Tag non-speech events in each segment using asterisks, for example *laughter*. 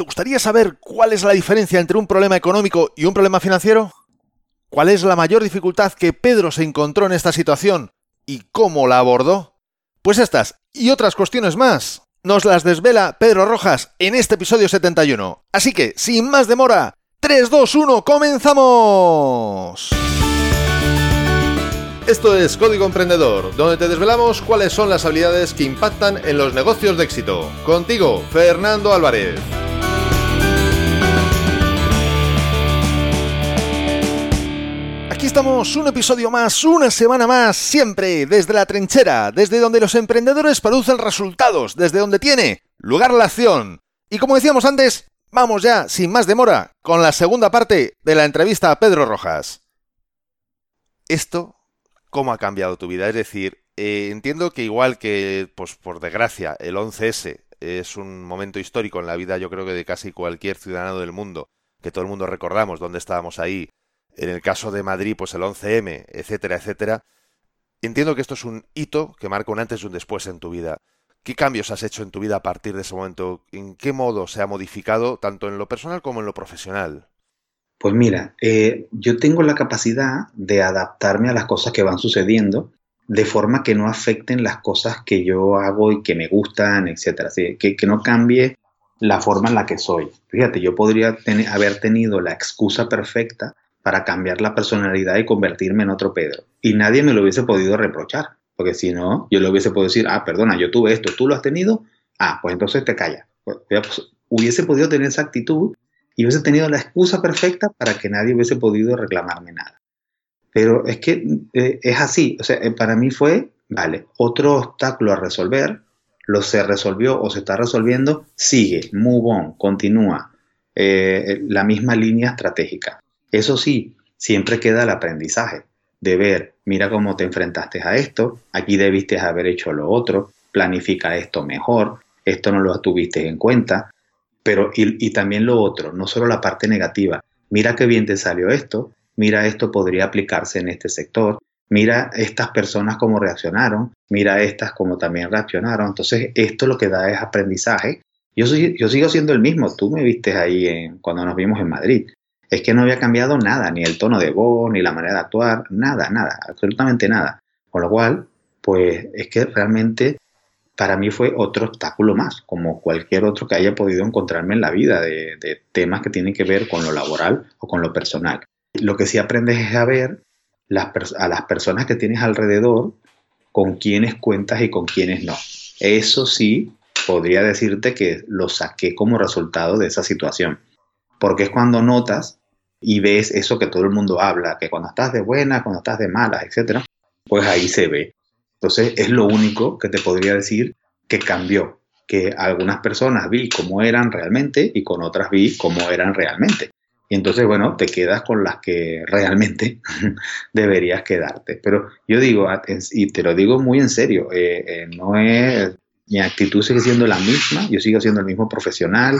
¿Te gustaría saber cuál es la diferencia entre un problema económico y un problema financiero? ¿Cuál es la mayor dificultad que Pedro se encontró en esta situación y cómo la abordó? Pues estas y otras cuestiones más nos las desvela Pedro Rojas en este episodio 71. Así que, sin más demora, 3, 2, 1, comenzamos. Esto es Código Emprendedor, donde te desvelamos cuáles son las habilidades que impactan en los negocios de éxito. Contigo, Fernando Álvarez. Aquí estamos, un episodio más, una semana más, siempre desde la trinchera, desde donde los emprendedores producen resultados, desde donde tiene lugar la acción. Y como decíamos antes, vamos ya, sin más demora, con la segunda parte de la entrevista a Pedro Rojas. Esto, ¿cómo ha cambiado tu vida? Es decir, eh, entiendo que igual que, pues por desgracia, el 11S es un momento histórico en la vida, yo creo que de casi cualquier ciudadano del mundo, que todo el mundo recordamos dónde estábamos ahí, en el caso de Madrid, pues el 11M, etcétera, etcétera. Entiendo que esto es un hito que marca un antes y un después en tu vida. ¿Qué cambios has hecho en tu vida a partir de ese momento? ¿En qué modo se ha modificado tanto en lo personal como en lo profesional? Pues mira, eh, yo tengo la capacidad de adaptarme a las cosas que van sucediendo de forma que no afecten las cosas que yo hago y que me gustan, etcétera. que, que no cambie la forma en la que soy. Fíjate, yo podría haber tenido la excusa perfecta para cambiar la personalidad y convertirme en otro Pedro. Y nadie me lo hubiese podido reprochar, porque si no, yo le hubiese podido decir, ah, perdona, yo tuve esto, tú lo has tenido, ah, pues entonces te callas. Pues, hubiese podido tener esa actitud y hubiese tenido la excusa perfecta para que nadie hubiese podido reclamarme nada. Pero es que eh, es así, o sea, eh, para mí fue, vale, otro obstáculo a resolver, lo se resolvió o se está resolviendo, sigue, move on, continúa, eh, la misma línea estratégica. Eso sí, siempre queda el aprendizaje de ver, mira cómo te enfrentaste a esto, aquí debiste haber hecho lo otro, planifica esto mejor, esto no lo tuviste en cuenta, pero y, también lo otro, no solo la parte negativa, mira qué bien te salió esto, mira esto podría aplicarse en este sector, mira estas personas cómo reaccionaron, mira estas cómo también reaccionaron, entonces esto lo que da es aprendizaje. Yo, yo sigo siendo el mismo, tú me viste ahí cuando nos vimos en Madrid, es que no había cambiado nada, ni el tono de voz, ni la manera de actuar, nada, nada, absolutamente nada. Con lo cual, pues es que realmente para mí fue otro obstáculo más, como cualquier otro que haya podido encontrarme en la vida, de, temas que tienen que ver con lo laboral o con lo personal. Lo que sí aprendes es a ver a las personas que tienes alrededor, con quienes cuentas y con quienes no. Eso sí, podría decirte que lo saqué como resultado de esa situación. Porque es cuando notas y ves eso que todo el mundo habla, que cuando estás de buena, cuando estás de mala, etcétera, pues ahí se ve. Entonces es lo único que te podría decir que cambió, que algunas personas vi cómo eran realmente y con otras vi cómo eran realmente. Y entonces, bueno, te quedas con las que realmente *laughs* deberías quedarte. Pero yo digo, y te lo digo muy en serio, eh, eh, no es, mi actitud sigue siendo la misma, yo sigo siendo el mismo profesional,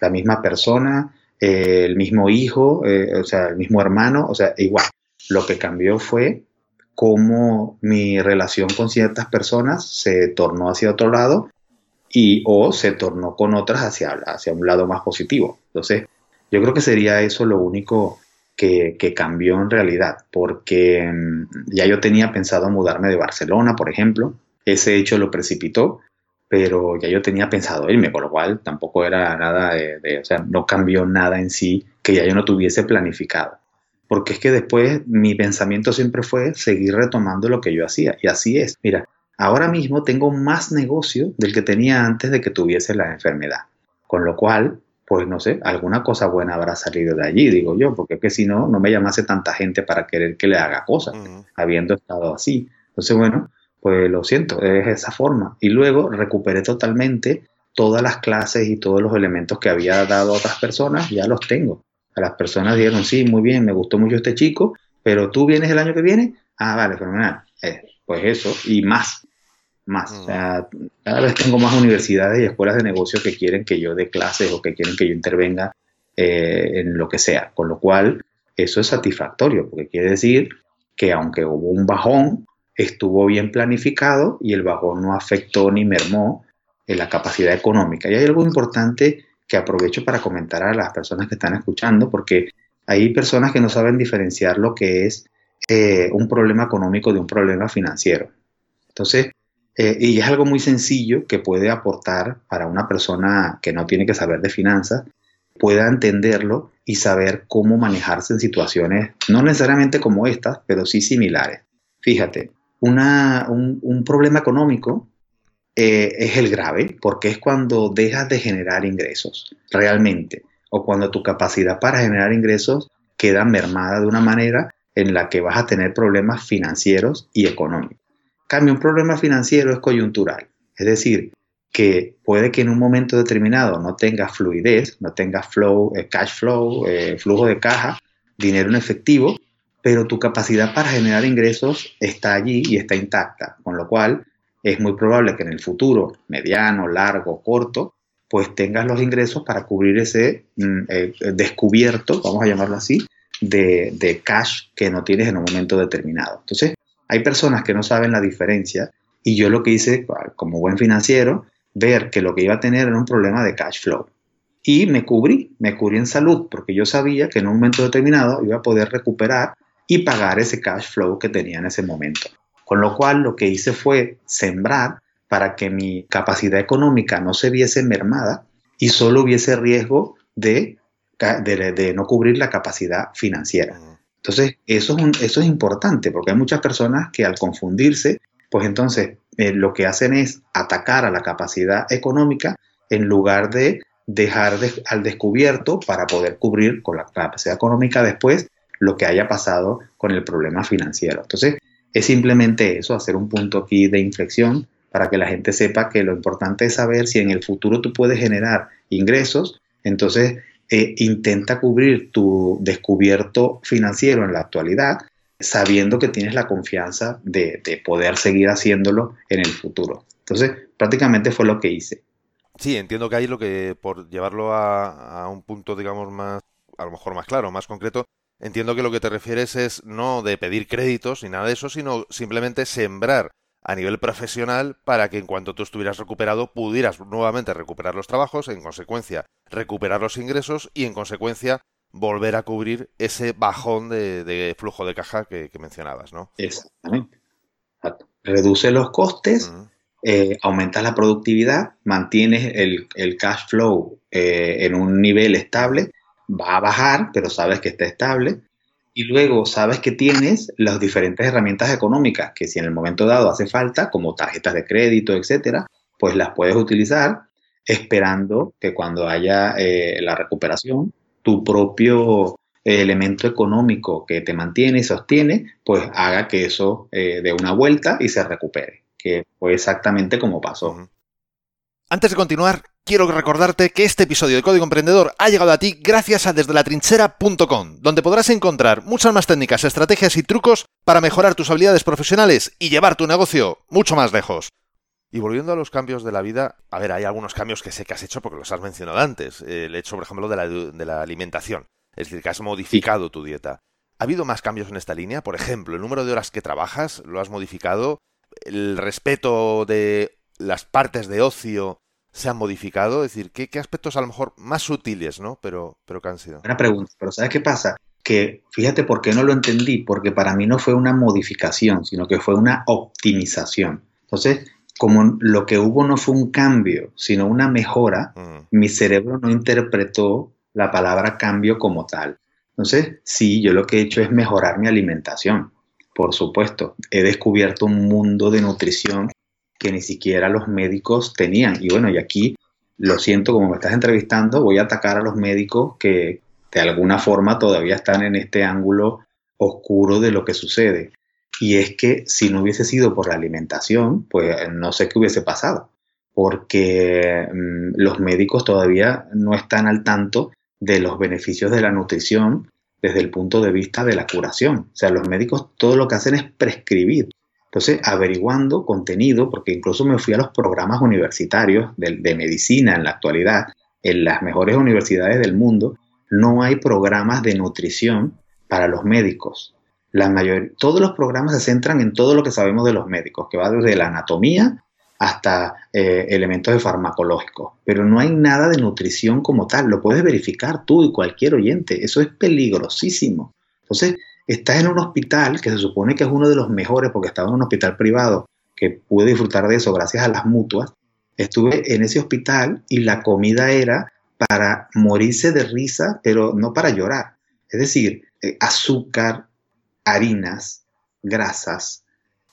la misma persona, eh, el mismo hijo, eh, o sea, el mismo hermano, o sea, igual. Lo que cambió fue cómo mi relación con ciertas personas se tornó hacia otro lado y o se tornó con otras hacia, hacia un lado más positivo. Entonces, yo creo que sería eso lo único que, que, cambió en realidad, porque mm, ya yo tenía pensado mudarme de Barcelona, por ejemplo, ese hecho lo precipitó, pero ya yo tenía pensado irme, por lo cual tampoco era nada de, o sea, no cambió nada en sí que ya yo no tuviese planificado. Porque es que después mi pensamiento siempre fue seguir retomando lo que yo hacía. Y así es. Mira, ahora mismo tengo más negocio del que tenía antes de que tuviese la enfermedad. Con lo cual, pues no sé, alguna cosa buena habrá salido de allí, digo yo, porque es que si no, no me llamase tanta gente para querer que le haga cosas, habiendo estado así. Entonces, bueno, pues lo siento, es esa forma. Y luego recuperé totalmente todas las clases y todos los elementos que había dado a otras personas, ya los tengo. A las personas dijeron, sí, muy bien, me gustó mucho este chico, pero tú vienes el año que viene, ah, vale, fenomenal. Eh, pues eso, y más, más. O sea, cada vez tengo más universidades y escuelas de negocio que quieren que yo dé clases o que quieren que yo intervenga eh, en lo que sea. Con lo cual, eso es satisfactorio, porque quiere decir que aunque hubo un bajón, estuvo bien planificado y el bajón no afectó ni mermó en la capacidad económica. Y hay algo importante que aprovecho para comentar a las personas que están escuchando, porque hay personas que no saben diferenciar lo que es eh, un problema económico de un problema financiero. Entonces, eh, y es algo muy sencillo que puede aportar para una persona que no tiene que saber de finanzas, pueda entenderlo y saber cómo manejarse en situaciones, no necesariamente como estas, pero sí similares. Fíjate, un, problema económico eh, es el grave porque es cuando dejas de generar ingresos realmente o cuando tu capacidad para generar ingresos queda mermada de una manera en la que vas a tener problemas financieros y económicos. Cambio, un problema financiero es coyuntural, es decir, que puede que en un momento determinado no tengas fluidez, no tengas flow, eh, cash flow, eh, flujo de caja, dinero en efectivo, pero tu capacidad para generar ingresos está allí y está intacta, con lo cual es muy probable que en el futuro, mediano, largo, corto, pues tengas los ingresos para cubrir ese mm, eh, descubierto, vamos a llamarlo así, de, de cash que no tienes en un momento determinado. Entonces, hay personas que no saben la diferencia y yo lo que hice como buen financiero, ver que lo que iba a tener era un problema de cash flow. Y me cubrí, me cubrí en salud, porque yo sabía que en un momento determinado iba a poder recuperar y pagar ese cash flow que tenía en ese momento. Con lo cual lo que hice fue sembrar para que mi capacidad económica no se viese mermada y solo hubiese riesgo de, de, no cubrir la capacidad financiera. Entonces, eso es, eso es importante porque hay muchas personas que al confundirse, pues entonces eh, lo que hacen es atacar a la capacidad económica en lugar de dejar al descubierto para poder cubrir con la capacidad económica después lo que haya pasado con el problema financiero. Entonces, es simplemente eso, hacer un punto aquí de inflexión para que la gente sepa que lo importante es saber si en el futuro tú puedes generar ingresos, entonces eh, intenta cubrir tu descubierto financiero en la actualidad sabiendo que tienes la confianza de, poder seguir haciéndolo en el futuro. Entonces, prácticamente fue lo que hice. Sí, entiendo que ahí lo que, por llevarlo a, un punto, digamos, más, a lo mejor más claro, más concreto, entiendo que lo que te refieres es no de pedir créditos ni nada de eso, sino simplemente sembrar a nivel profesional para que en cuanto tú estuvieras recuperado pudieras nuevamente recuperar los trabajos, en consecuencia recuperar los ingresos y en consecuencia volver a cubrir ese bajón de, flujo de caja que, mencionabas, ¿no? Exactamente. Reduce los costes, eh, aumentas la productividad, mantienes el, cash flow eh, en un nivel estable, va a bajar, pero sabes que está estable. Y luego sabes que tienes las diferentes herramientas económicas que si en el momento dado hace falta, como tarjetas de crédito, etcétera, pues las puedes utilizar esperando que cuando haya eh, la recuperación tu propio eh, elemento económico que te mantiene y sostiene, pues haga que eso eh, dé una vuelta y se recupere, que fue exactamente como pasó. Antes de continuar, quiero recordarte que este episodio de Código Emprendedor ha llegado a ti gracias a desde donde podrás encontrar muchas más técnicas, estrategias y trucos para mejorar tus habilidades profesionales y llevar tu negocio mucho más lejos. Y volviendo a los cambios de la vida, a ver, hay algunos cambios que sé que has hecho porque los has mencionado antes. El hecho, por ejemplo, de la, de la alimentación. Es decir, que has modificado tu dieta. ¿Ha habido más cambios en esta línea? Por ejemplo, el número de horas que trabajas, ¿lo has modificado? ¿El respeto de las partes de ocio se han modificado? Es decir, ¿qué, aspectos a lo mejor más sutiles, ¿no? Pero, pero que han sido. Una pregunta, pero ¿sabes qué pasa? Que fíjate por qué no lo entendí, porque para mí no fue una modificación, sino que fue una optimización. Entonces, como lo que hubo no fue un cambio, sino una mejora, mm. mi cerebro no interpretó la palabra cambio como tal. Entonces, sí, yo lo que he hecho es mejorar mi alimentación, por supuesto. He descubierto un mundo de nutrición que ni siquiera los médicos tenían. Y bueno, y aquí lo siento, como me estás entrevistando, voy a atacar a los médicos que de alguna forma todavía están en este ángulo oscuro de lo que sucede. Y es que si no hubiese sido por la alimentación, pues no sé qué hubiese pasado, porque mm, los médicos todavía no están al tanto de los beneficios de la nutrición desde el punto de vista de la curación. O sea, los médicos todo lo que hacen es prescribir. Entonces, averiguando contenido, porque incluso me fui a los programas universitarios de, medicina en la actualidad, en las mejores universidades del mundo, no hay programas de nutrición para los médicos. La mayor, todos los programas se centran en todo lo que sabemos de los médicos, que va desde la anatomía hasta eh, elementos farmacológicos, pero no hay nada de nutrición como tal, lo puedes verificar tú y cualquier oyente, eso es peligrosísimo. Entonces, estás en un hospital que se supone que es uno de los mejores porque estaba en un hospital privado, que pude disfrutar de eso gracias a las mutuas, estuve en ese hospital y la comida era para morirse de risa, pero no para llorar. Es decir, eh, azúcar, harinas, grasas,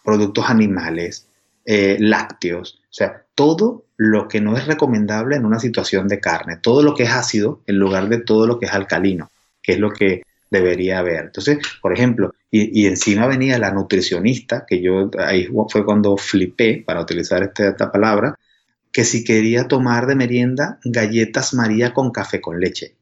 productos animales, eh, lácteos, o sea, todo lo que no es recomendable en una situación de carne, todo lo que es ácido en lugar de todo lo que es alcalino, que es lo que debería haber. Entonces, por ejemplo, y, encima venía la nutricionista, que yo ahí fue cuando flipé, para utilizar esta, esta palabra, que si quería tomar de merienda galletas María con café con leche.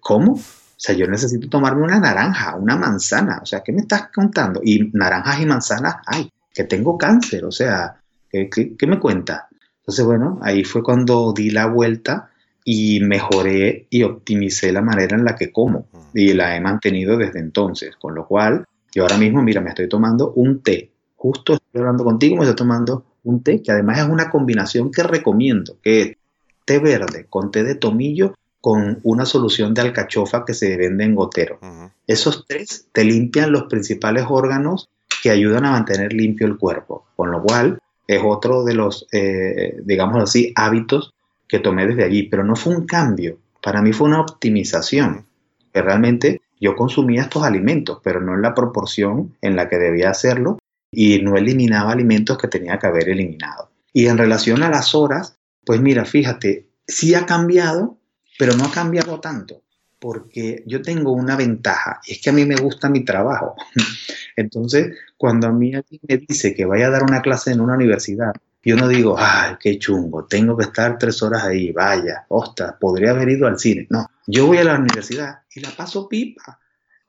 ¿Cómo? O sea, yo necesito tomarme una naranja, una manzana. O sea, ¿qué me estás contando? Y naranjas y manzanas, ay, que tengo cáncer. O sea, ¿qué, qué me cuenta? Entonces, bueno, ahí fue cuando di la vuelta y mejoré y optimicé la manera en la que como. Y la he mantenido desde entonces. Con lo cual, yo ahora mismo, mira, me estoy tomando un té. Justo estoy hablando contigo, me estoy tomando un té que además es una combinación que recomiendo, que es té verde con té de tomillo con una solución de alcachofa que se vende en gotero. Esos tres te limpian los principales órganos que ayudan a mantener limpio el cuerpo, con lo cual es otro de los, eh, digamos así, hábitos que tomé desde allí, pero no fue un cambio, para mí fue una optimización, que realmente yo consumía estos alimentos, pero no en la proporción en la que debía hacerlo y no eliminaba alimentos que tenía que haber eliminado. Y en relación a las horas, pues mira, fíjate, sí ha cambiado, pero no ha cambiado tanto, porque yo tengo una ventaja, y es que a mí me gusta mi trabajo. *laughs* Entonces, cuando a mí alguien me dice que vaya a dar una clase en una universidad, yo no digo, ay, qué chungo, tengo que estar tres horas ahí, vaya, ostras, podría haber ido al cine. No, yo voy a la universidad y la paso pipa,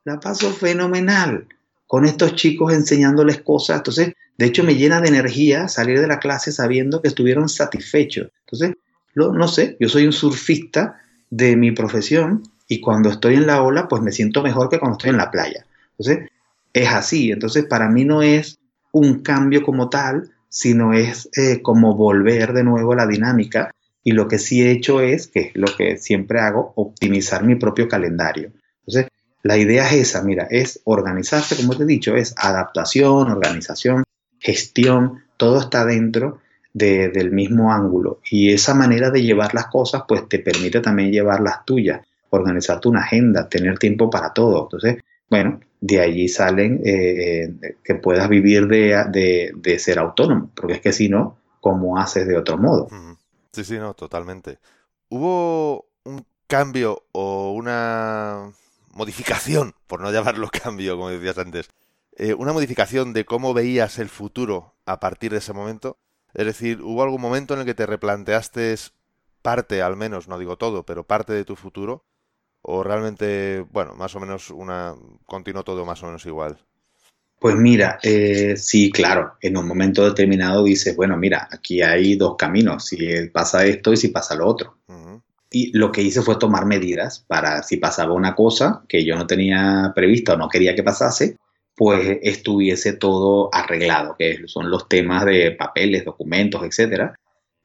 la paso fenomenal con estos chicos enseñándoles cosas. Entonces, de hecho, me llena de energía salir de la clase sabiendo que estuvieron satisfechos. Entonces, no sé, yo soy un surfista de mi profesión y cuando estoy en la ola, pues me siento mejor que cuando estoy en la playa. Entonces, es así. Entonces, para mí no es un cambio como tal, sino es eh, como volver de nuevo a la dinámica. Y lo que sí he hecho es, que es lo que siempre hago, optimizar mi propio calendario. Entonces, la idea es esa, mira, es organizarse, como te he dicho, es adaptación, organización, gestión, todo está dentro del mismo ángulo. Y esa manera de llevar las cosas, pues te permite también llevar las tuyas, organizarte una agenda, tener tiempo para todo. Entonces, bueno, de allí salen eh, eh, que puedas vivir de, de, ser autónomo, porque es que si no, ¿cómo haces de otro modo? Sí, sí, no, totalmente. ¿Hubo un cambio o una modificación, por no llamarlo *laughs* cambio, como decías antes, eh, una modificación de cómo veías el futuro a partir de ese momento. Es decir, ¿hubo algún momento en el que te replanteaste parte, al menos, no digo todo, pero parte de tu futuro? ¿O realmente, bueno, más o menos una continuó todo más o menos igual? Pues mira, eh, sí, claro, en un momento determinado dices, bueno, mira, aquí hay dos caminos, si pasa esto y si pasa lo otro. Y lo que hice fue tomar medidas para si pasaba una cosa que yo no tenía prevista o no quería que pasase, pues estuviese todo arreglado, que son los temas de papeles, documentos, etcétera,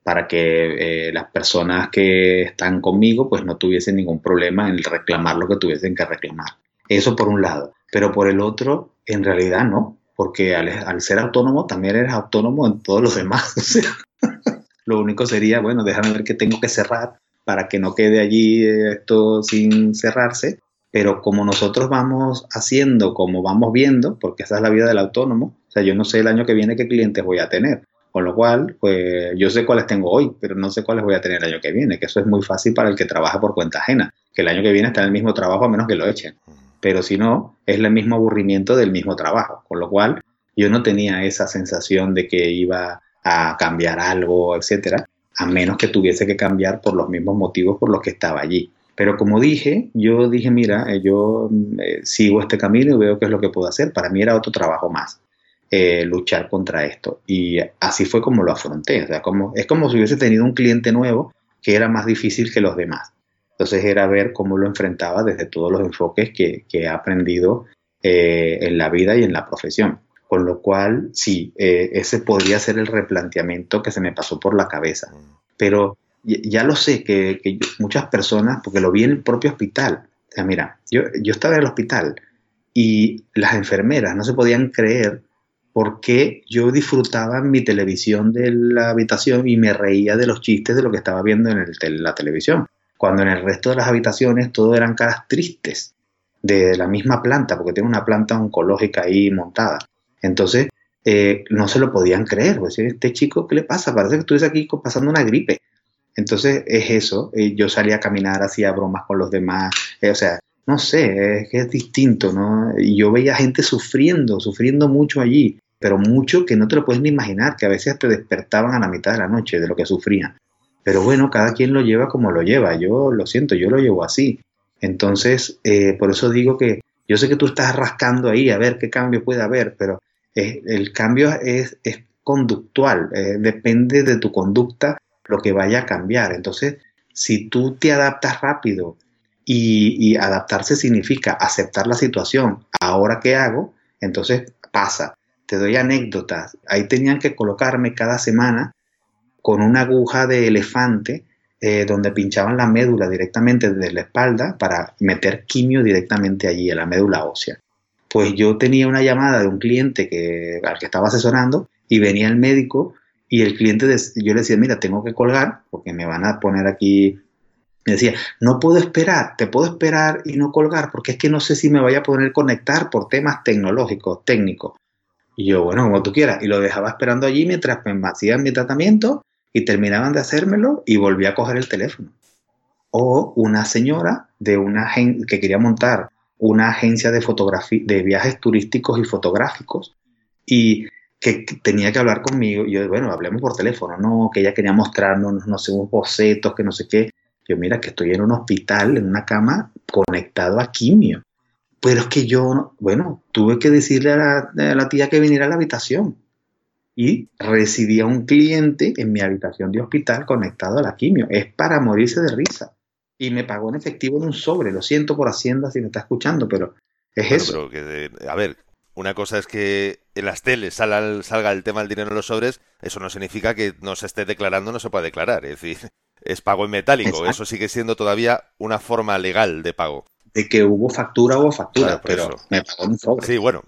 para que eh, las personas que están conmigo pues no tuviesen ningún problema en reclamar lo que tuviesen que reclamar. Eso por un lado. Pero por el otro, en realidad no, porque al, ser autónomo también eres autónomo en todos los demás. *laughs* *laughs* Lo único sería, bueno, déjame ver qué tengo que cerrar para que no quede allí esto sin cerrarse, pero como nosotros vamos haciendo, como vamos viendo, porque esa es la vida del autónomo, o sea, yo no sé el año que viene qué clientes voy a tener, con lo cual, pues yo sé cuáles tengo hoy, pero no sé cuáles voy a tener el año que viene, que eso es muy fácil para el que trabaja por cuenta ajena, que el año que viene está en el mismo trabajo a menos que lo echen, pero si no, es el mismo aburrimiento del mismo trabajo, con lo cual yo no tenía esa sensación de que iba a cambiar algo, etcétera, a menos que tuviese que cambiar por los mismos motivos por los que estaba allí. Pero como dije, yo dije, mira, eh, yo eh, sigo este camino y veo qué es lo que puedo hacer. Para mí era otro trabajo más, eh, luchar contra esto. Y así fue como lo afronté. O sea, como, es como si hubiese tenido un cliente nuevo que era más difícil que los demás. Entonces era ver cómo lo enfrentaba desde todos los enfoques que, que he aprendido en la vida y en la profesión. Con lo cual, sí, eh, ese podría ser el replanteamiento que se me pasó por la cabeza. Pero ya lo sé que, muchas personas, porque lo vi en el propio hospital, o sea, mira, yo, yo estaba en el hospital y las enfermeras no se podían creer por qué yo disfrutaba mi televisión de la habitación y me reía de los chistes de lo que estaba viendo en, el, la televisión, cuando en el resto de las habitaciones todo eran caras tristes de la misma planta, porque tengo una planta oncológica ahí montada. Entonces, eh, no se lo podían creer, pues, este chico, ¿qué le pasa? Parece que estuviese aquí pasando una gripe. Entonces es eso, eh, yo salía a caminar, hacía bromas con los demás, eh, o sea, no sé, es que es distinto, ¿no? Yo veía gente sufriendo, sufriendo mucho allí, pero mucho que no te lo puedes ni imaginar, que a veces te despertaban a la mitad de la noche de lo que sufrían. Pero bueno, cada quien lo lleva como lo lleva, yo lo siento, yo lo llevo así. Entonces, eh, por eso digo que yo sé que tú estás rascando ahí a ver qué cambio puede haber, pero el cambio es, es conductual, depende de tu conducta lo que vaya a cambiar. Entonces, si tú te adaptas rápido y, adaptarse significa aceptar la situación, ahora qué hago, entonces pasa. Te doy anécdotas. Ahí tenían que colocarme cada semana con una aguja de elefante eh, donde pinchaban la médula directamente desde la espalda para meter quimio directamente allí, en la médula ósea. Pues yo tenía una llamada de un cliente que, al que estaba asesorando y venía el médico y el cliente, yo le decía, mira, tengo que colgar porque me van a poner aquí. Me decía, no puedo esperar, te puedo esperar y no colgar porque es que no sé si me vaya a poder conectar por temas tecnológicos, técnicos. Y yo, bueno, como tú quieras. Y lo dejaba esperando allí mientras me hacían mi tratamiento y terminaban de hacérmelo y volví a coger el teléfono. O una señora de una que quería montar una agencia de, de viajes turísticos y fotográficos y que tenía que hablar conmigo. Y yo, bueno, hablemos por teléfono. No, que ella quería mostrarnos, no sé, unos bocetos, que no sé qué. Yo, mira, que estoy en un hospital, en una cama, conectado a quimio. Pero es que yo, bueno, tuve que decirle a la, tía que viniera a la habitación. Y recibí a un cliente en mi habitación de hospital conectado a la quimio. Es para morirse de risa. Y me pagó en efectivo en un sobre. Lo siento por Hacienda si me está escuchando, pero es eso. que, a ver, una cosa es que en las teles salga, el tema del dinero en los sobres, eso no significa que no se esté declarando, no se pueda declarar. Es decir, es pago en metálico. Eso sigue siendo todavía una forma legal de pago. De que hubo factura, hubo factura, pero me pagó un sobre. Sí, bueno.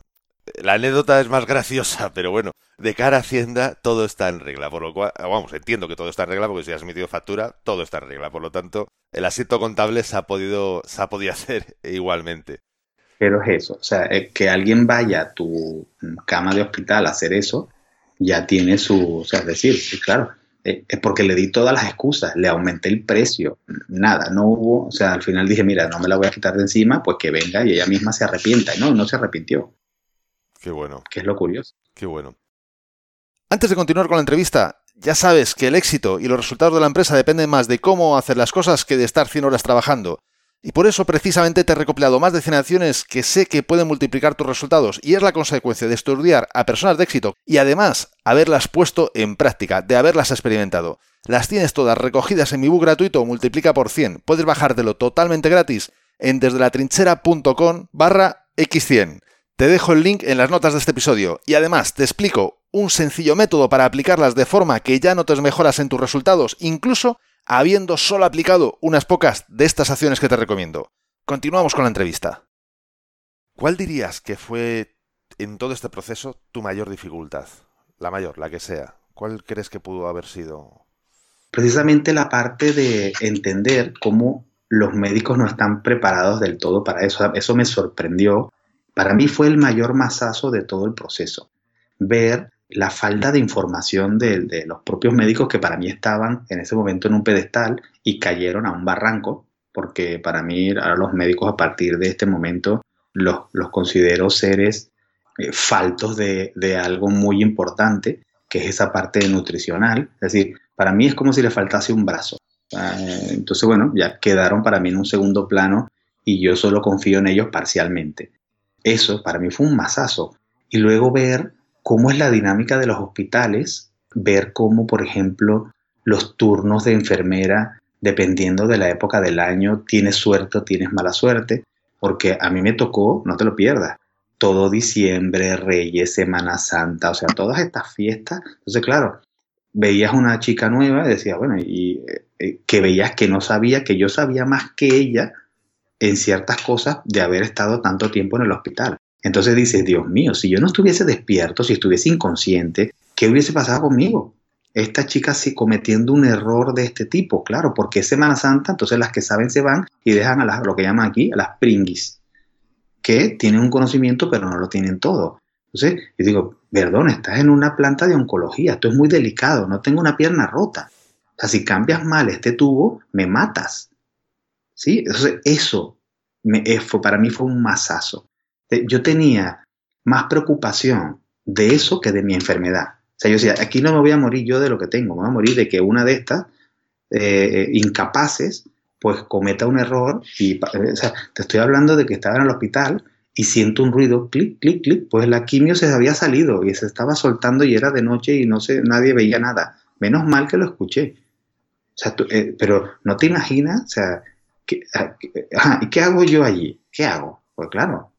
La anécdota es más graciosa, *laughs* pero bueno, de cara a Hacienda todo está en regla, por lo cual, vamos, entiendo que todo está en regla porque si has emitido factura, todo está en regla, por lo tanto, el asiento contable se ha podido, se ha podido *laughs* hacer igualmente. Pero es eso, o sea, eh, que alguien vaya a tu cama de hospital a hacer eso, ya tiene su, o sea, es decir, claro, eh, es porque le di todas las excusas, le aumenté el precio, nada, no hubo, o sea, al final dije, mira, no me la voy a quitar de encima, pues que venga y ella misma se arrepienta, y no, no se arrepintió. Qué bueno. Que es lo curioso. Qué bueno. Antes de continuar con la entrevista, ya sabes que el éxito y los resultados de la empresa dependen más de cómo hacer las cosas que de estar 100 horas trabajando. Y por eso precisamente te he recopilado más de 100 acciones que sé que pueden multiplicar tus resultados y es la consecuencia de estudiar a personas de éxito y además haberlas puesto en práctica, de haberlas experimentado. Las tienes todas recogidas en mi book gratuito Multiplica por 100. Puedes bajártelo totalmente gratis en desdelatrinchera.com barra x100. Te dejo el link en las notas de este episodio y además te explico un sencillo método para aplicarlas de forma que ya notes mejoras en tus resultados, incluso habiendo solo aplicado unas pocas de estas acciones que te recomiendo. Continuamos con la entrevista. ¿Cuál dirías que fue en todo este proceso tu mayor dificultad? La mayor, la que sea. ¿Cuál crees que pudo haber sido? Precisamente la parte de entender cómo los médicos no están preparados del todo para eso. Eso me sorprendió. Para mí fue el mayor masazo de todo el proceso. Ver la falta de información de, los propios médicos que para mí estaban en ese momento en un pedestal y cayeron a un barranco, porque para mí ahora los médicos a partir de este momento los, los considero seres eh, faltos de, algo muy importante, que es esa parte nutricional. Es decir, para mí es como si le faltase un brazo. entonces, bueno, ya quedaron para mí en un segundo plano y yo solo confío en ellos parcialmente. Eso para mí fue un masazo. Y luego ver cómo es la dinámica de los hospitales, ver cómo, por ejemplo, los turnos de enfermera, dependiendo de la época del año, tienes suerte o tienes mala suerte, porque a mí me tocó, no te lo pierdas, todo diciembre, Reyes, Semana Santa, o sea, todas estas fiestas. Entonces, claro, veías una chica nueva y decías, bueno, y eh, eh, que veías que no sabía, que yo sabía más que ella en ciertas cosas de haber estado tanto tiempo en el hospital. Entonces dices, Dios mío, si yo no estuviese despierto, si estuviese inconsciente, ¿qué hubiese pasado conmigo? Esta chica sí cometiendo un error de este tipo, claro, porque es Semana Santa, entonces las que saben se van y dejan a las, lo que llaman aquí, a las pringuis, que tienen un conocimiento pero no lo tienen todo. Entonces, yo digo, perdón, estás en una planta de oncología, esto es muy delicado, no tengo una pierna rota. O sea, si cambias mal este tubo, me matas. ¿Sí? Entonces, eso me, eh, fue, para mí fue un masazo. Eh, yo tenía más preocupación de eso que de mi enfermedad. O sea, yo decía, aquí no me voy a morir yo de lo que tengo, me voy a morir de que una de estas eh, incapaces pues cometa un error y, o sea, te estoy hablando de que estaba en el hospital y siento un ruido, clic, clic, clic, pues la quimio se había salido y se estaba soltando y era de noche y no sé, nadie veía nada. Menos mal que lo escuché. O sea, pero no te imaginas, o sea, Ah, ajá, ¿y qué hago yo allí? ¿Qué hago? Pues claro,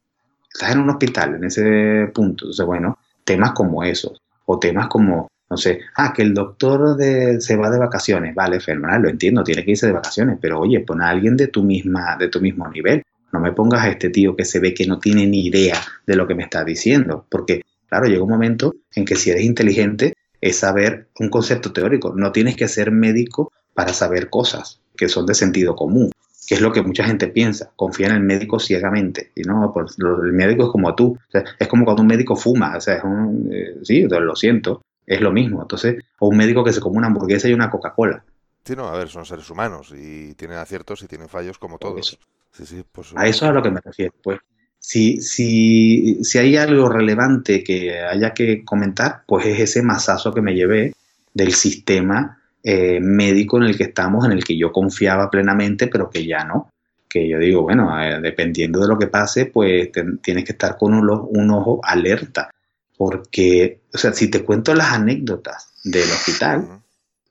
estás en un hospital en ese punto. Entonces, bueno, temas como esos, o temas como, no sé, ah, que el doctor de, se va de vacaciones, vale, fenomenal, lo entiendo, tiene que irse de vacaciones, pero oye, pon a alguien de tu, misma, de tu mismo nivel. No me pongas a este tío que se ve que no tiene ni idea de lo que me está diciendo, porque, claro, llega un momento en que si eres inteligente es saber un concepto teórico. No tienes que ser médico para saber cosas que son de sentido común que es lo que mucha gente piensa, confía en el médico ciegamente. Y no, pues, el médico es como tú. es como cuando un médico fuma, o sea, es un, eh, sí, lo siento, es lo mismo. Entonces, o un médico que se come una hamburguesa y una Coca-Cola. Sí, no, a ver, son seres humanos y tienen aciertos y tienen fallos como todos. Sí, sí, pues, a eso es a lo que me refiero. Pues, si, si, si hay algo relevante que haya que comentar, pues es ese masazo que me llevé del sistema eh, médico en el que estamos, en el que yo confiaba plenamente, pero que ya no. Que yo digo, bueno, eh, dependiendo de lo que pase, pues tienes que estar con un, un, ojo alerta. Porque, o sea, si te cuento las anécdotas del hospital,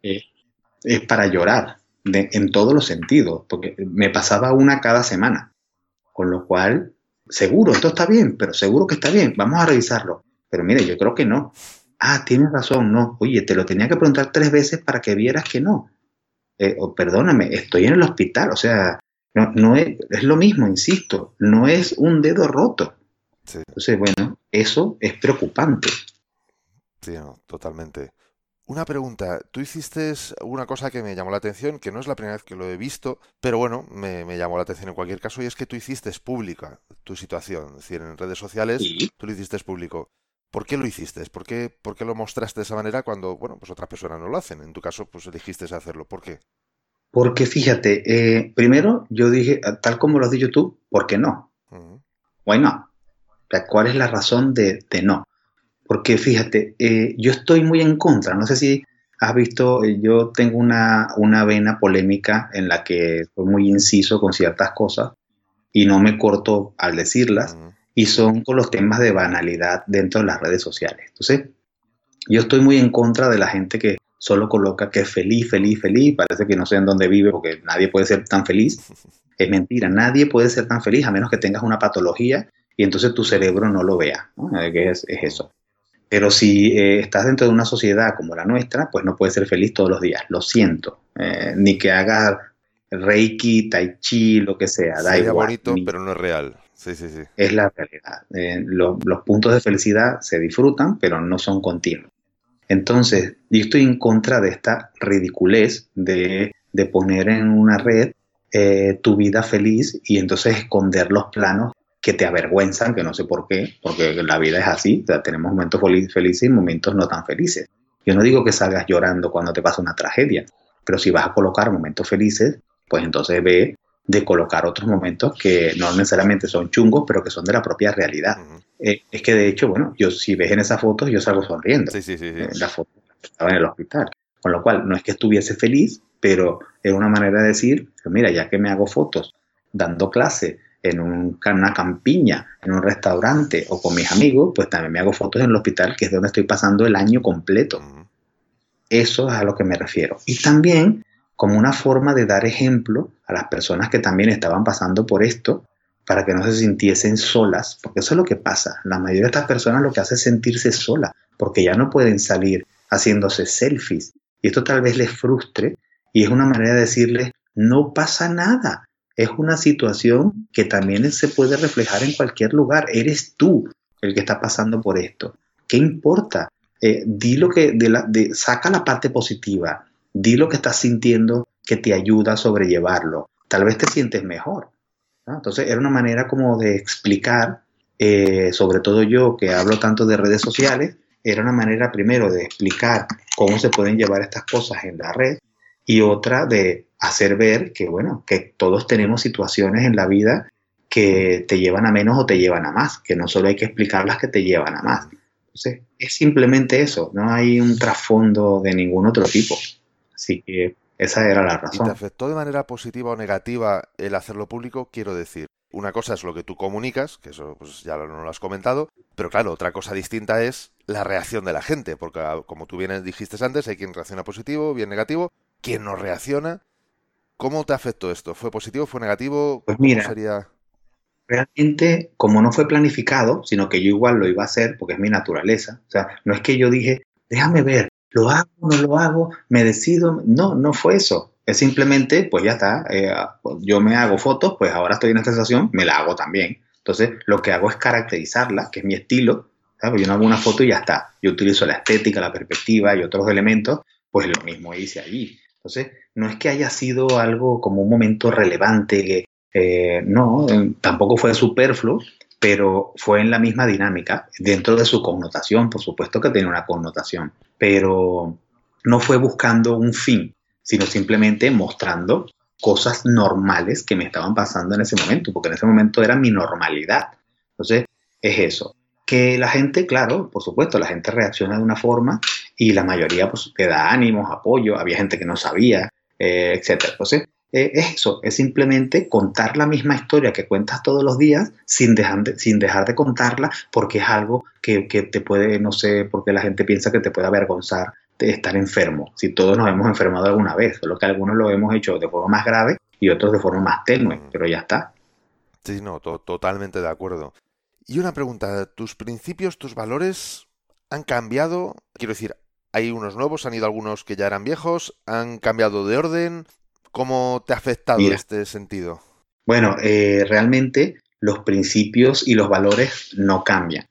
eh, es para llorar, en todos los sentidos, porque me pasaba una cada semana. Con lo cual, seguro, esto está bien, pero seguro que está bien, vamos a revisarlo. Pero mire, yo creo que no ah, tienes razón, no, oye, te lo tenía que preguntar tres veces para que vieras que no. Eh, perdóname, estoy en el hospital, o sea, no, no es, es, lo mismo, insisto, no es un dedo roto. Entonces, bueno, eso es preocupante. Sí, totalmente. Una pregunta, tú hiciste una cosa que me llamó la atención, que no es la primera vez que lo he visto, pero bueno, me, llamó la atención en cualquier caso, y es que tú hiciste pública tu situación, es decir, en redes sociales tú lo hiciste público. ¿Por qué lo hiciste? ¿Por qué, ¿Por qué lo mostraste de esa manera cuando, bueno, pues otras personas no lo hacen? En tu caso, pues elegiste hacerlo. ¿Por qué? Porque fíjate, eh, primero yo dije, tal como lo has dicho tú, ¿por qué no? Why not? ¿Cuál es la razón de, no? Porque fíjate, eh, yo estoy muy en contra. No sé si has visto, eh, yo tengo una, una vena polémica en la que soy muy inciso con ciertas cosas y no me corto al decirlas y son con los temas de banalidad dentro de las redes sociales. Entonces, yo estoy muy en contra de la gente que solo coloca que es feliz, feliz, feliz, parece que no sé en dónde vive porque nadie puede ser tan feliz. *laughs* Es mentira, nadie puede ser tan feliz a menos que tengas una patología y entonces tu cerebro no lo vea, ¿no? Eh, es, eso. Pero si eh, estás dentro de una sociedad como la nuestra, pues no puedes ser feliz todos los días, lo siento. Eh, ni que hagas Reiki, Tai Chi, lo que sea, da igual. bonito, pero no es real. Es la realidad. Eh, los puntos de felicidad se disfrutan, pero no son continuos. Entonces, yo estoy en contra de esta ridiculez de, poner en una red eh, tu vida feliz y entonces esconder los planos que te avergüenzan, que no sé por qué, porque la vida es así, tenemos momentos felices y momentos no tan felices. Yo no digo que salgas llorando cuando te pasa una tragedia, pero si vas a colocar momentos felices, pues entonces ve de colocar otros momentos que no necesariamente son chungos, pero que son de la propia realidad. Eh, es que de hecho, bueno, yo si ves en esas fotos, yo salgo sonriendo. Sí, sí, sí, eh, la foto estaba en el hospital. Con lo cual, no es que estuviese feliz, pero era una manera de decir, mira, ya que me hago fotos dando clase en una campiña, en un restaurante o con mis amigos, pues también me hago fotos en el hospital, que es donde estoy pasando el año completo. Eso es a lo que me refiero. Y también como una forma de dar ejemplo a las personas que también estaban pasando por esto, para que no se sintiesen solas, porque eso es lo que pasa. La mayoría de estas personas lo que hace es sentirse sola, porque ya no pueden salir haciéndose selfies. Y esto tal vez les frustre y es una manera de decirles, no pasa nada. Es una situación que también se puede reflejar en cualquier lugar. Eres tú el que está pasando por esto. ¿Qué importa? Eh, di lo que, de la, de, saca la parte positiva, di lo que estás sintiendo que te ayuda a sobrellevarlo. Tal vez te sientes mejor. Entonces era una manera como de explicar, eh, sobre todo yo que hablo tanto de redes sociales, era una manera primero de explicar cómo se pueden llevar estas cosas en la red y otra de hacer ver que, bueno, que todos tenemos situaciones en la vida que te llevan a menos o te llevan a más, que no solo hay que explicar las que te llevan a más. Entonces, es simplemente eso, no hay un trasfondo de ningún otro tipo. Así que esa era la razón. ¿Y te afectó de manera positiva o negativa el hacerlo público? Quiero decir, una cosa es lo que tú comunicas, que eso pues, ya no lo has comentado, pero claro, otra cosa distinta es la reacción de la gente, porque ah, como tú bien dijiste antes, hay quien reacciona positivo, bien negativo, quien no reacciona. ¿Cómo te afectó esto? ¿Fue positivo? ¿Fue negativo? Pues mira, sería? realmente, como no fue planificado, sino que yo igual lo iba a hacer porque es mi naturaleza, o sea, no es que yo dije, déjame ver, lo hago, no lo hago, me decido, no, no fue eso. Es simplemente, pues ya está, eh, yo me hago fotos, pues ahora estoy en esta situación, me la hago también. Entonces, lo que hago es caracterizarla, que es mi estilo. Yo no hago una foto y ya está. Yo utilizo la estética, la perspectiva y otros elementos, pues lo mismo hice allí. Entonces, no es que haya sido algo como un momento relevante, que, eh, no, eh, tampoco fue superfluo, pero fue en la misma dinámica, dentro de su connotación, por supuesto que tiene una connotación, pero no fue buscando un fin, sino simplemente mostrando cosas normales que me estaban pasando en ese momento, porque en ese momento era mi normalidad. Entonces, es eso. Que la gente, claro, por supuesto, la gente reacciona de una forma y la mayoría pues te da ánimos, apoyo, había gente que no sabía, eh, etc. Entonces, eh, es eso, es simplemente contar la misma historia que cuentas todos los días sin dejar de, sin dejar de contarla porque es algo que, que te puede, no sé, porque la gente piensa que te puede avergonzar de estar enfermo. Si todos nos hemos enfermado alguna vez, solo que algunos lo hemos hecho de forma más grave y otros de forma más tenue, pero ya está. Sí, no, totalmente de acuerdo. Y una pregunta, ¿tus principios, tus valores han cambiado? Quiero decir, hay unos nuevos, han ido algunos que ya eran viejos, han cambiado de orden, ¿Cómo te ha afectado este sentido? Bueno, eh, realmente los principios y los valores no cambian.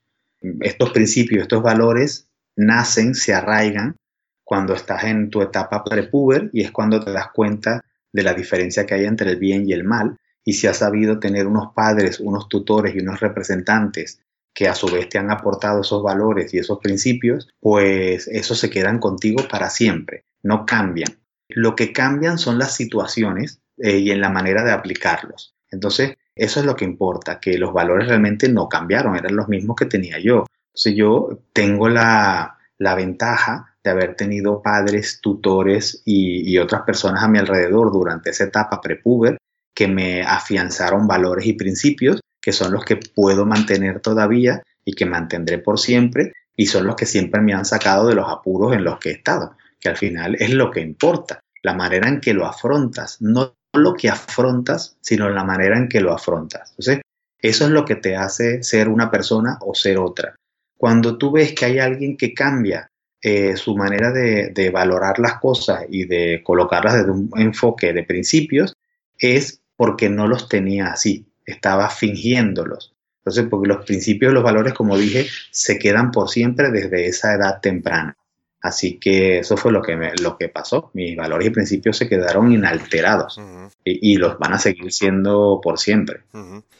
Estos principios, estos valores nacen, se arraigan cuando estás en tu etapa prepuber y es cuando te das cuenta de la diferencia que hay entre el bien y el mal. Y si has sabido tener unos padres, unos tutores y unos representantes que a su vez te han aportado esos valores y esos principios, pues esos se quedan contigo para siempre, no cambian. Lo que cambian son las situaciones eh, y en la manera de aplicarlos. Entonces, eso es lo que importa, que los valores realmente no cambiaron, eran los mismos que tenía yo. Entonces, yo tengo la, ventaja de haber tenido padres, tutores y, y, otras personas a mi alrededor durante esa etapa prepuber que me afianzaron valores y principios que son los que puedo mantener todavía y que mantendré por siempre y son los que siempre me han sacado de los apuros en los que he estado que al final es lo que importa, la manera en que lo afrontas, no lo que afrontas, sino la manera en que lo afrontas. Entonces, eso es lo que te hace ser una persona o ser otra. Cuando tú ves que hay alguien que cambia eh, su manera de, de, valorar las cosas y de colocarlas desde un enfoque de principios, es porque no los tenía así, estaba fingiéndolos. Entonces, porque los principios los valores, como dije, se quedan por siempre desde esa edad temprana. Así que eso fue lo que, lo que pasó. Mis valores y principios se quedaron inalterados y, los van a seguir siendo por siempre.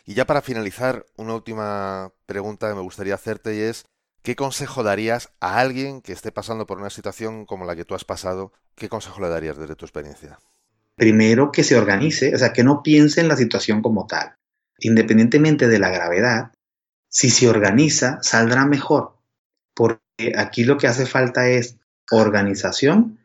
Y ya para finalizar, una última pregunta que me gustaría hacerte y es, ¿qué consejo darías a alguien que esté pasando por una situación como la que tú has pasado? ¿Qué consejo le darías desde tu experiencia? Primero que se organice, o sea, que no piense en la situación como tal. Independientemente de la gravedad, si se organiza, saldrá mejor. Porque aquí lo que hace falta es organización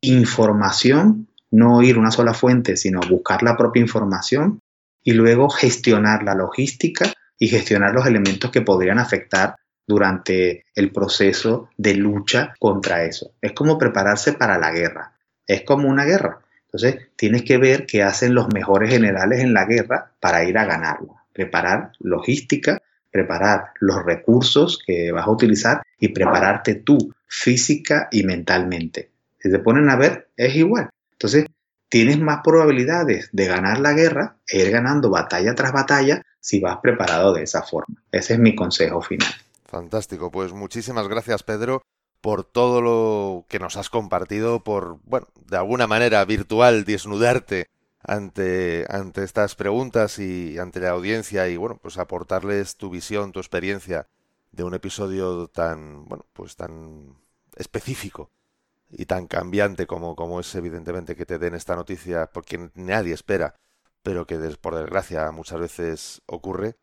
información, no ir una sola fuente, sino buscar la propia información y luego gestionar la logística y gestionar los elementos que podrían afectar durante el proceso de lucha contra eso. Es como prepararse para la guerra, es como una guerra. Entonces, tienes que ver qué hacen los mejores generales en la guerra para ir a ganarla. preparar logística, preparar los recursos que vas a utilizar y prepararte tú física y mentalmente. Si se ponen a ver, es igual. Entonces, tienes más probabilidades de ganar la guerra e ir ganando batalla tras batalla si vas preparado de esa forma. Ese es mi consejo final. Fantástico, pues muchísimas gracias Pedro por todo lo que nos has compartido, por, bueno, de alguna manera virtual desnudarte ante, ante estas preguntas y ante la audiencia y, bueno, pues aportarles tu visión, tu experiencia de un episodio tan, bueno, pues tan específico y tan cambiante como, como es evidentemente que te den esta noticia porque nadie espera, pero que por desgracia muchas veces ocurre.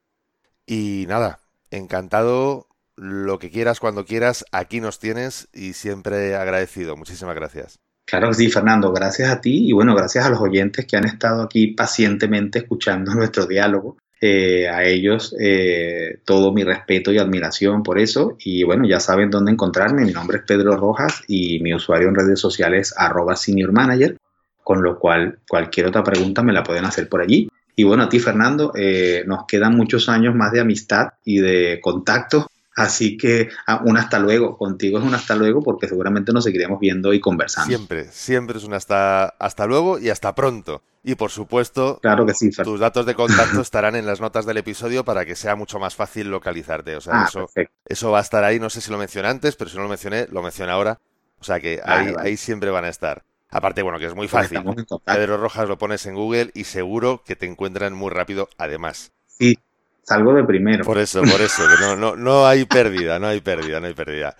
Y nada, encantado, lo que quieras cuando quieras, aquí nos tienes y siempre agradecido. Muchísimas gracias. Claro sí, Fernando, gracias a ti y bueno, gracias a los oyentes que han estado aquí pacientemente escuchando *laughs* nuestro diálogo. Eh, a ellos eh, todo mi respeto y admiración por eso. Y bueno, ya saben dónde encontrarme. Mi nombre es Pedro Rojas y mi usuario en redes sociales arroba senior manager, con lo cual cualquier otra pregunta me la pueden hacer por allí. Y bueno, a ti Fernando, eh, nos quedan muchos años más de amistad y de contacto Así que ah, un hasta luego, contigo es un hasta luego porque seguramente nos seguiremos viendo y conversando. Siempre, siempre es un hasta, hasta luego y hasta pronto. Y por supuesto, claro que sí, tus datos de contacto estarán en las notas del episodio para que sea mucho más fácil localizarte. O sea, ah, eso, eso, va a estar ahí, no sé si lo mencioné antes, pero si no lo mencioné, lo menciono ahora. O sea que ahí, ahí siempre van a estar. Aparte, bueno, que es muy fácil. Pedro Rojas lo pones en Google y seguro que te encuentran muy rápido además. Sí, salgo de primero. Por eso, por eso, que no, no, no hay pérdida, no hay pérdida, no hay pérdida.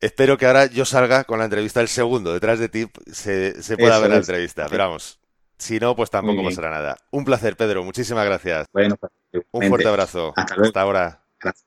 Espero que ahora yo salga con la entrevista el segundo, detrás de ti se, se pueda ver la entrevista, pero vamos, si no, pues tampoco pasará nada. Un placer, Pedro, muchísimas gracias. Bueno, un fuerte abrazo. Hasta, luego. hasta ahora. Gracias.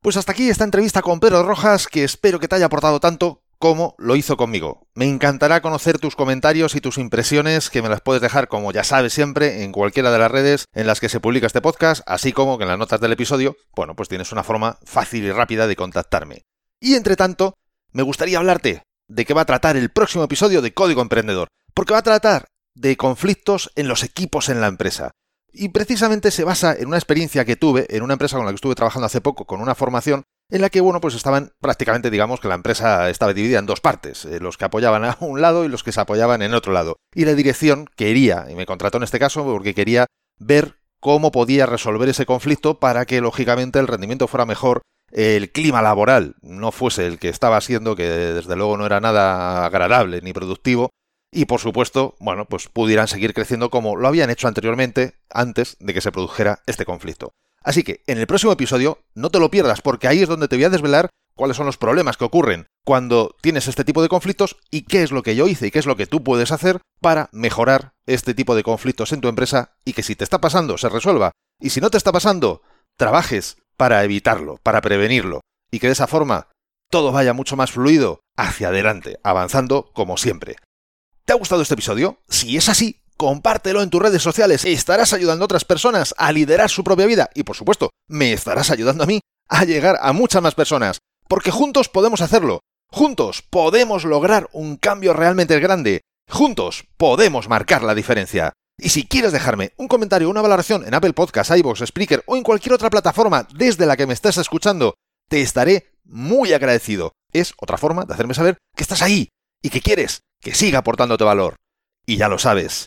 Pues hasta aquí esta entrevista con Pedro Rojas, que espero que te haya aportado tanto como lo hizo conmigo. Me encantará conocer tus comentarios y tus impresiones, que me las puedes dejar, como ya sabes siempre, en cualquiera de las redes en las que se publica este podcast, así como que en las notas del episodio, bueno, pues tienes una forma fácil y rápida de contactarme. Y entre tanto, me gustaría hablarte de qué va a tratar el próximo episodio de Código Emprendedor, porque va a tratar de conflictos en los equipos en la empresa. Y precisamente se basa en una experiencia que tuve en una empresa con la que estuve trabajando hace poco con una formación en la que, bueno, pues estaban prácticamente, digamos, que la empresa estaba dividida en dos partes, eh, los que apoyaban a un lado y los que se apoyaban en otro lado. Y la dirección quería, y me contrató en este caso porque quería ver cómo podía resolver ese conflicto para que, lógicamente, el rendimiento fuera mejor, el clima laboral no fuese el que estaba siendo, que desde luego no era nada agradable ni productivo, y por supuesto, bueno, pues pudieran seguir creciendo como lo habían hecho anteriormente, antes de que se produjera este conflicto. Así que en el próximo episodio no te lo pierdas porque ahí es donde te voy a desvelar cuáles son los problemas que ocurren cuando tienes este tipo de conflictos y qué es lo que yo hice y qué es lo que tú puedes hacer para mejorar este tipo de conflictos en tu empresa y que si te está pasando se resuelva y si no te está pasando, trabajes para evitarlo, para prevenirlo y que de esa forma todo vaya mucho más fluido hacia adelante, avanzando como siempre. ¿Te ha gustado este episodio? Si es así, compártelo en tus redes sociales, estarás ayudando a otras personas a liderar su propia vida y por supuesto, me estarás ayudando a mí a llegar a muchas más personas, porque juntos podemos hacerlo, juntos podemos lograr un cambio realmente grande, juntos podemos marcar la diferencia. Y si quieres dejarme un comentario o una valoración en Apple Podcasts, iVoox, Spreaker o en cualquier otra plataforma desde la que me estés escuchando, te estaré muy agradecido. Es otra forma de hacerme saber que estás ahí y que quieres que siga aportándote valor. Y ya lo sabes,